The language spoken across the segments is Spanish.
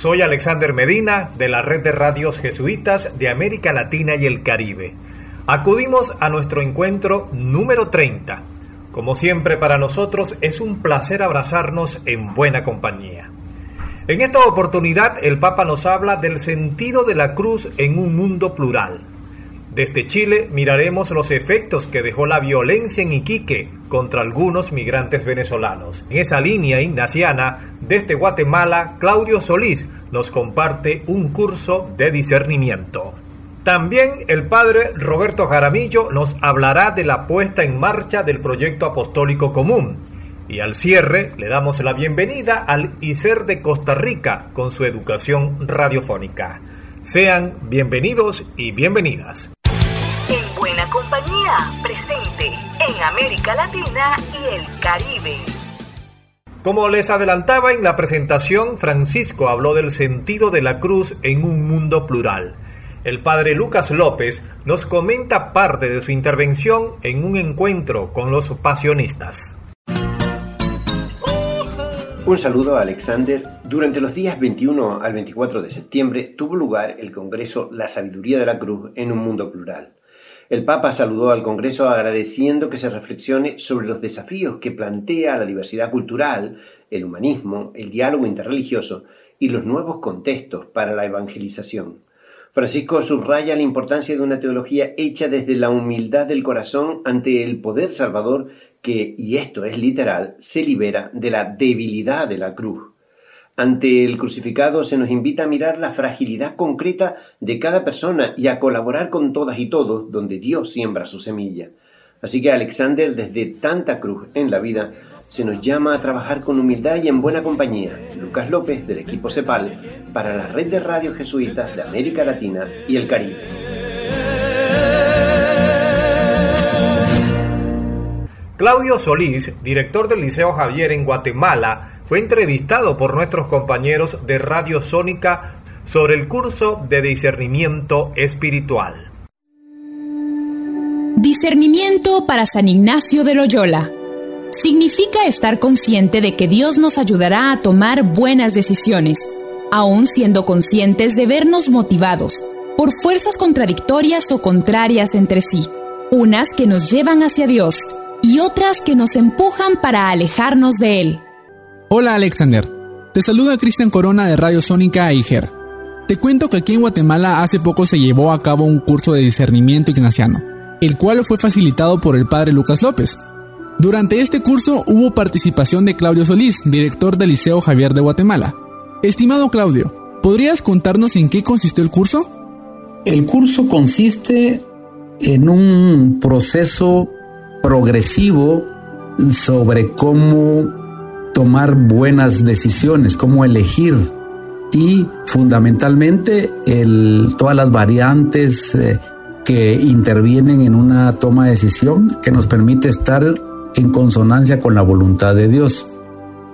Soy Alexander Medina de la red de radios jesuitas de América Latina y el Caribe. Acudimos a nuestro encuentro número 30. Como siempre para nosotros es un placer abrazarnos en buena compañía. En esta oportunidad el Papa nos habla del sentido de la cruz en un mundo plural desde Chile miraremos los efectos que dejó la violencia en Iquique contra algunos migrantes venezolanos. En esa línea ignaciana, desde Guatemala, Claudio Solís nos comparte un curso de discernimiento. También el padre Roberto Jaramillo nos hablará de la puesta en marcha del proyecto apostólico común. Y al cierre le damos la bienvenida al ICER de Costa Rica con su educación radiofónica. Sean bienvenidos y bienvenidas compañía, presente en América Latina y el Caribe. Como les adelantaba en la presentación, Francisco habló del sentido de la cruz en un mundo plural. El padre Lucas López nos comenta parte de su intervención en un encuentro con los pasionistas. Un saludo a Alexander. Durante los días 21 al 24 de septiembre tuvo lugar el Congreso La Sabiduría de la Cruz en un mundo plural. El Papa saludó al Congreso agradeciendo que se reflexione sobre los desafíos que plantea la diversidad cultural, el humanismo, el diálogo interreligioso y los nuevos contextos para la evangelización. Francisco subraya la importancia de una teología hecha desde la humildad del corazón ante el poder salvador que, y esto es literal, se libera de la debilidad de la cruz. Ante el crucificado se nos invita a mirar la fragilidad concreta de cada persona y a colaborar con todas y todos donde Dios siembra su semilla. Así que Alexander, desde tanta cruz en la vida, se nos llama a trabajar con humildad y en buena compañía. Lucas López, del equipo CEPAL, para la red de radios jesuitas de América Latina y el Caribe. Claudio Solís, director del Liceo Javier en Guatemala, fue entrevistado por nuestros compañeros de Radio Sónica sobre el curso de discernimiento espiritual. Discernimiento para San Ignacio de Loyola. Significa estar consciente de que Dios nos ayudará a tomar buenas decisiones, aun siendo conscientes de vernos motivados por fuerzas contradictorias o contrarias entre sí, unas que nos llevan hacia Dios y otras que nos empujan para alejarnos de Él. Hola Alexander, te saluda Cristian Corona de Radio Sónica Iger. Te cuento que aquí en Guatemala hace poco se llevó a cabo un curso de discernimiento ignaciano, el cual fue facilitado por el padre Lucas López. Durante este curso hubo participación de Claudio Solís, director del Liceo Javier de Guatemala. Estimado Claudio, ¿podrías contarnos en qué consistió el curso? El curso consiste en un proceso progresivo sobre cómo tomar buenas decisiones, cómo elegir y fundamentalmente todas las variantes eh, que intervienen en una toma de decisión que nos permite estar en consonancia con la voluntad de Dios.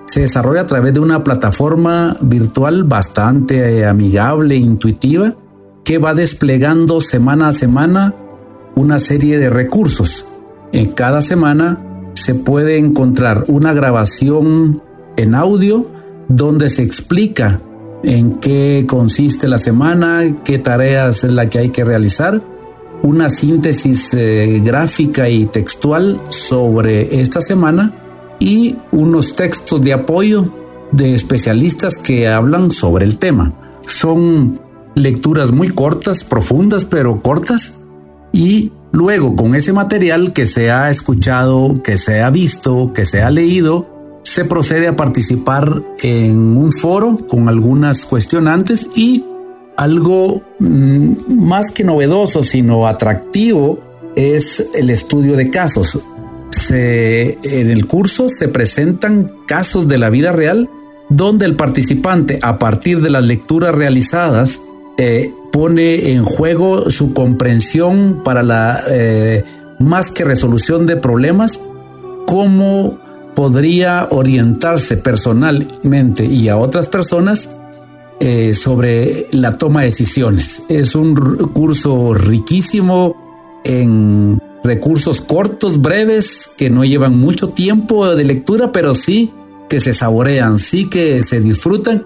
Se desarrolla a través de una plataforma virtual bastante eh, amigable intuitiva que va desplegando semana a semana una serie de recursos. En cada semana se puede encontrar una grabación en audio donde se explica en qué consiste la semana, qué tareas es la que hay que realizar, una síntesis eh, gráfica y textual sobre esta semana y unos textos de apoyo de especialistas que hablan sobre el tema. Son lecturas muy cortas, profundas, pero cortas y Luego, con ese material que se ha escuchado, que se ha visto, que se ha leído, se procede a participar en un foro con algunas cuestionantes y algo mm, más que novedoso, sino atractivo, es el estudio de casos. en el curso se presentan casos de la vida real donde el participante, a partir de las lecturas realizadas, eh, pone en juego su comprensión para la eh, más que resolución de problemas, cómo podría orientarse personalmente y a otras personas eh, sobre la toma de decisiones. Es un curso riquísimo en recursos cortos, breves, que no llevan mucho tiempo de lectura, pero sí que se saborean, sí que se disfrutan.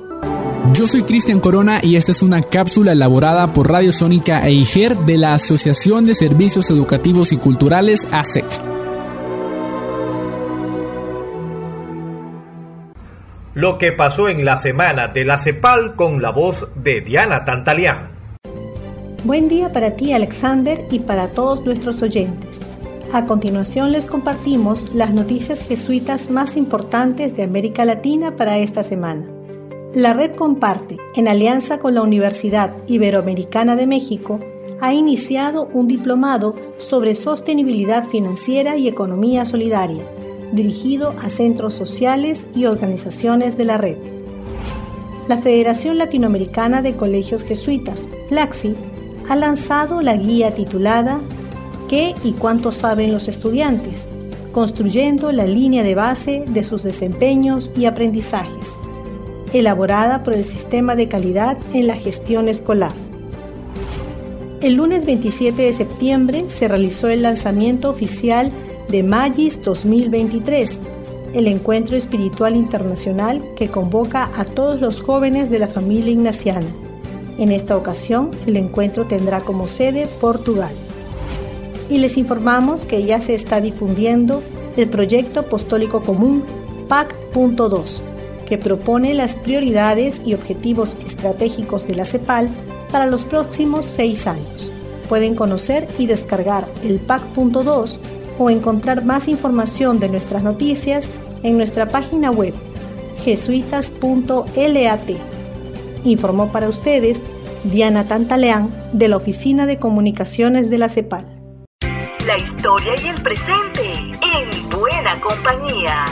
Yo soy Cristian Corona y esta es una cápsula elaborada por Radio Sónica e IGER de la Asociación de Servicios Educativos y Culturales ASEC. Lo que pasó en la semana de la CEPAL con la voz de Diana Tantalián. Buen día para ti Alexander y para todos nuestros oyentes. A continuación les compartimos las noticias jesuitas más importantes de América Latina para esta semana. La red Comparte, en alianza con la Universidad Iberoamericana de México, ha iniciado un diplomado sobre sostenibilidad financiera y economía solidaria, dirigido a centros sociales y organizaciones de la red. La Federación Latinoamericana de Colegios Jesuitas, FLAXI, ha lanzado la guía titulada ¿Qué y cuánto saben los estudiantes? construyendo la línea de base de sus desempeños y aprendizajes, elaborada por el Sistema de Calidad en la Gestión Escolar. El lunes 27 de septiembre se realizó el lanzamiento oficial de Magis 2023, el encuentro espiritual internacional que convoca a todos los jóvenes de la familia ignaciana. En esta ocasión, el encuentro tendrá como sede Portugal y les informamos que ya se está difundiendo el proyecto apostólico común PAC.2, que propone las prioridades y objetivos estratégicos de la CEPAL para los próximos seis años. Pueden conocer y descargar el PAC.2 o encontrar más información de nuestras noticias en nuestra página web jesuitas.lat. Informó para ustedes Diana Tantaleán de la Oficina de Comunicaciones de la CEPAL la historia y el presente en buena compañía.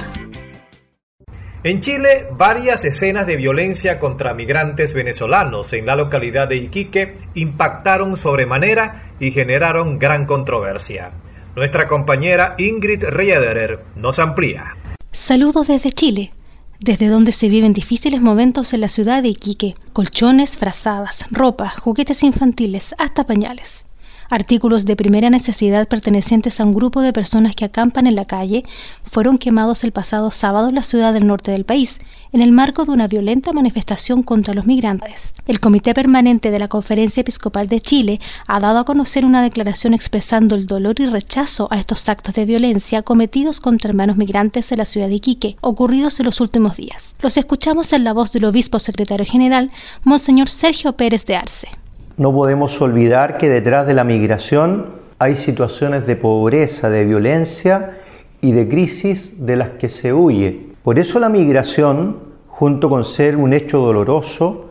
En Chile, varias escenas de violencia contra migrantes venezolanos en la localidad de Iquique impactaron sobremanera y generaron gran controversia. Nuestra compañera Ingrid Riederer nos amplía. Saludos desde Chile, desde donde se viven difíciles momentos en la ciudad de Iquique, colchones, frazadas, ropa, juguetes infantiles, hasta pañales. Artículos de primera necesidad pertenecientes a un grupo de personas que acampan en la calle fueron quemados el pasado sábado en la ciudad del norte del país, en el marco de una violenta manifestación contra los migrantes. El Comité Permanente de la Conferencia Episcopal de Chile ha dado a conocer una declaración expresando el dolor y rechazo a estos actos de violencia cometidos contra hermanos migrantes en la ciudad de Iquique, ocurridos en los últimos días. Los escuchamos en la voz del obispo secretario general, Monseñor Sergio Pérez de Arce. No podemos olvidar que detrás de la migración hay situaciones de pobreza, de violencia y de crisis de las que se huye. Por eso la migración, junto con ser un hecho doloroso,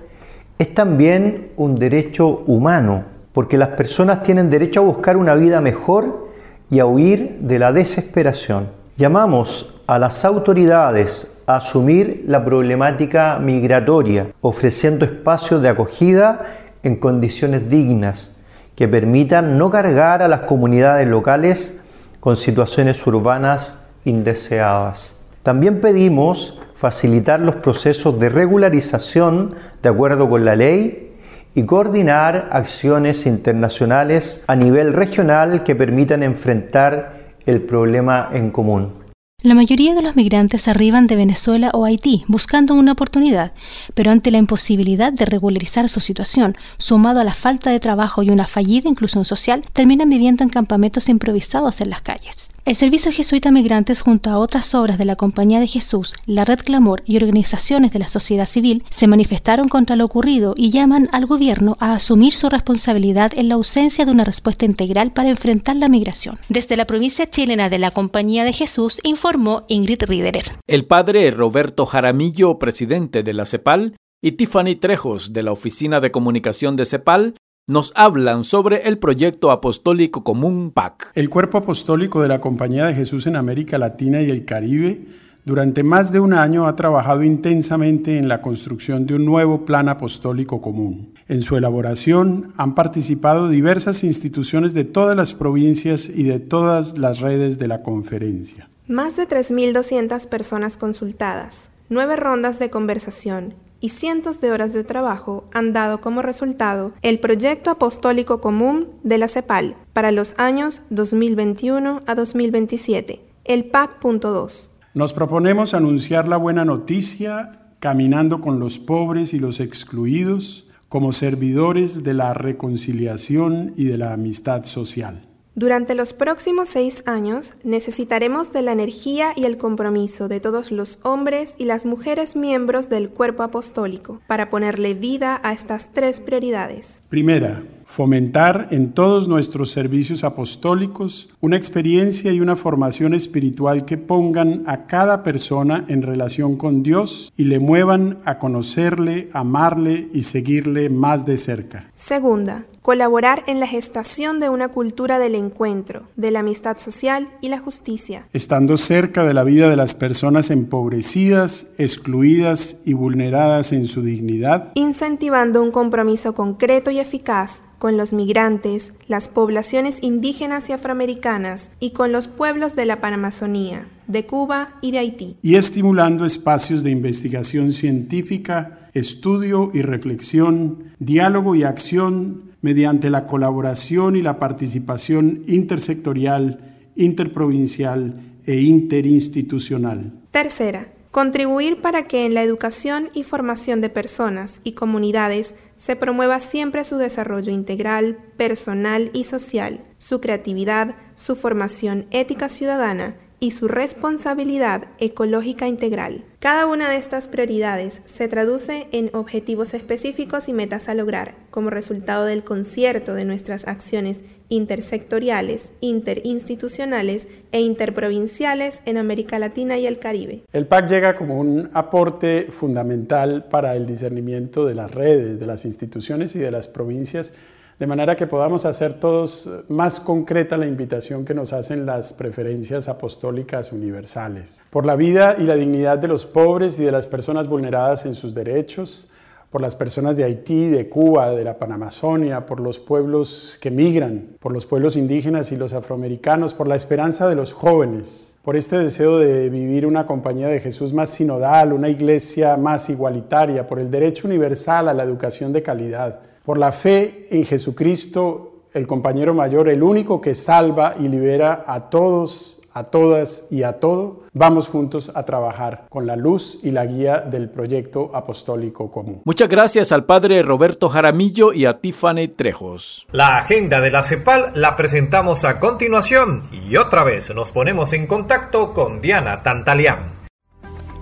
es también un derecho humano, porque las personas tienen derecho a buscar una vida mejor y a huir de la desesperación. Llamamos a las autoridades a asumir la problemática migratoria, ofreciendo espacios de acogida en condiciones dignas que permitan no cargar a las comunidades locales con situaciones urbanas indeseadas. También pedimos facilitar los procesos de regularización de acuerdo con la ley y coordinar acciones internacionales a nivel regional que permitan enfrentar el problema en común. La mayoría de los migrantes arriban de Venezuela o Haití buscando una oportunidad, pero ante la imposibilidad de regularizar su situación, sumado a la falta de trabajo y una fallida inclusión social, terminan viviendo en campamentos improvisados en las calles. El Servicio Jesuita Migrantes, junto a otras obras de la Compañía de Jesús, la Red Clamor y organizaciones de la sociedad civil, se manifestaron contra lo ocurrido y llaman al gobierno a asumir su responsabilidad en la ausencia de una respuesta integral para enfrentar la migración. Desde la provincia chilena de la Compañía de Jesús, informó Ingrid Riederer. El padre Roberto Jaramillo, presidente de la CEPAL, y Tiffany Trejos, de la Oficina de Comunicación de CEPAL, nos hablan sobre el proyecto apostólico común PAC. El cuerpo apostólico de la Compañía de Jesús en América Latina y el Caribe Durante más de un año ha trabajado intensamente en la construcción de un nuevo plan apostólico común. En su elaboración han participado diversas instituciones de todas las provincias y de todas las redes de la conferencia. Más de 3.200 personas consultadas, nueve rondas de conversación y cientos de horas de trabajo han dado como resultado el proyecto apostólico común de la CEPAL para los años 2021 a 2027, el PAC.2. Nos proponemos anunciar la buena noticia caminando con los pobres y los excluidos como servidores de la reconciliación y de la amistad social. Durante los próximos seis años necesitaremos de la energía y el compromiso de todos los hombres y las mujeres miembros del cuerpo apostólico para ponerle vida a estas tres prioridades. Primera, fomentar en todos nuestros servicios apostólicos una experiencia y una formación espiritual que pongan a cada persona en relación con Dios y le muevan a conocerle, amarle y seguirle más de cerca. Segunda, colaborar en la gestación de una cultura del encuentro, de la amistad social y la justicia. Estando cerca de la vida de las personas empobrecidas, excluidas y vulneradas en su dignidad. Incentivando un compromiso concreto y eficaz con los migrantes, las poblaciones indígenas y afroamericanas y con los pueblos de la Panamazonía, de Cuba y de Haití. Y estimulando espacios de investigación científica, estudio y reflexión, diálogo y acción mediante la colaboración y la participación intersectorial, interprovincial e interinstitucional. Tercera, Contribuir para que en la educación y formación de personas y comunidades se promueva siempre su desarrollo integral, personal y social, su creatividad, su formación ética ciudadana y su responsabilidad ecológica integral. Cada una de estas prioridades se traduce en objetivos específicos y metas a lograr como resultado del concierto de nuestras acciones intersectoriales, interinstitucionales e interprovinciales en América Latina y el Caribe. El PAC llega como un aporte fundamental para el discernimiento de las redes, de las instituciones y de las provincias, de manera que podamos hacer todos más concreta la invitación que nos hacen las preferencias apostólicas universales, por la vida y la dignidad de los pobres y de las personas vulneradas en sus derechos, por las personas de Haití, de Cuba, de la Panamazonia, por los pueblos que migran, por los pueblos indígenas y los afroamericanos, por la esperanza de los jóvenes, por este deseo de vivir una compañía de Jesús más sinodal, una iglesia más igualitaria, por el derecho universal a la educación de calidad, por la fe en Jesucristo, el compañero mayor, el único que salva y libera a todos a todas y a todo, vamos juntos a trabajar con la luz y la guía del proyecto apostólico común. Muchas gracias al padre Roberto Jaramillo y a Tiffany Trejos. La agenda de la CEPAL la presentamos a continuación y otra vez nos ponemos en contacto con Diana Tantalián.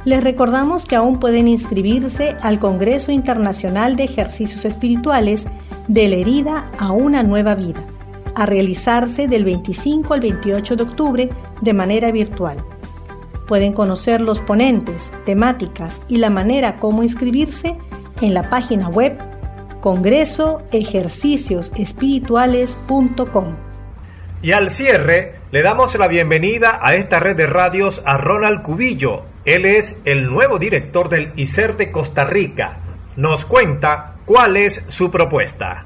Les recordamos que aún pueden inscribirse al Congreso Internacional de Ejercicios Espirituales de la herida a una nueva vida a realizarse del 25 al 28 de octubre de manera virtual. Pueden conocer los ponentes, temáticas y la manera como inscribirse en la página web congresoejerciciosespirituales.com. Y al cierre, le damos la bienvenida a esta red de radios a Ronald Cubillo. Él es el nuevo director del ICER de Costa Rica. Nos cuenta cuál es su propuesta.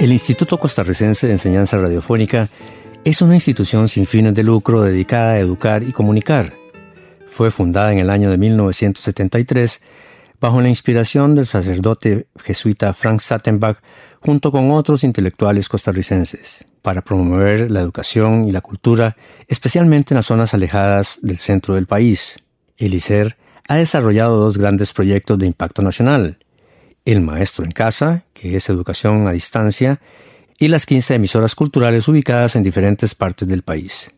El Instituto Costarricense de Enseñanza Radiofónica es una institución sin fines de lucro dedicada a educar y comunicar. Fue fundada en el año de 1973 bajo la inspiración del sacerdote jesuita Frank Sattenbach junto con otros intelectuales costarricenses, para promover la educación y la cultura, especialmente en las zonas alejadas del centro del país. El ICER ha desarrollado dos grandes proyectos de impacto nacional, el Maestro en Casa, que es educación a distancia, y las 15 emisoras culturales ubicadas en diferentes partes del país.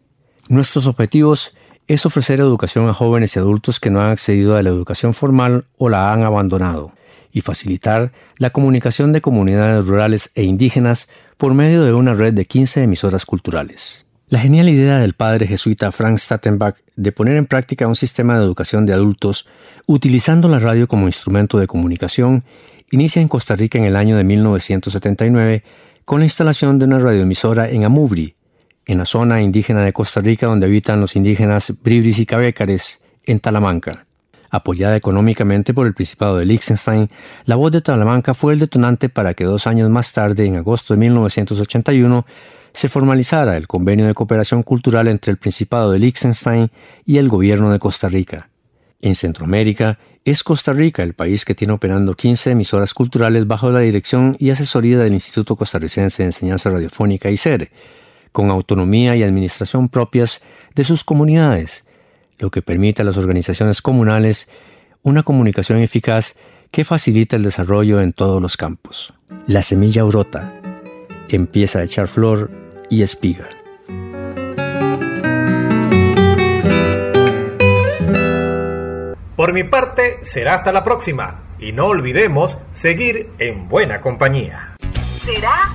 Nuestros objetivos es ofrecer educación a jóvenes y adultos que no han accedido a la educación formal o la han abandonado, y facilitar la comunicación de comunidades rurales e indígenas por medio de una red de 15 emisoras culturales. La genial idea del padre jesuita Frank Stattenbach de poner en práctica un sistema de educación de adultos utilizando la radio como instrumento de comunicación inicia en Costa Rica en el año de 1979 con la instalación de una radioemisora en Amubri, en la zona indígena de Costa Rica donde habitan los indígenas Bribris y Cabécares, en Talamanca. Apoyada económicamente por el Principado de Liechtenstein, la voz de Talamanca fue el detonante para que dos años más tarde, en agosto de 1981, se formalizara el convenio de cooperación cultural entre el Principado de Liechtenstein y el gobierno de Costa Rica. En Centroamérica, es Costa Rica el país que tiene operando 15 emisoras culturales bajo la dirección y asesoría del Instituto Costarricense de Enseñanza Radiofónica ICER, con autonomía y administración propias de sus comunidades, lo que permite a las organizaciones comunales una comunicación eficaz que facilita el desarrollo en todos los campos. La semilla brota, empieza a echar flor y espiga. Por mi parte, será hasta la próxima. Y no olvidemos seguir en buena compañía. Será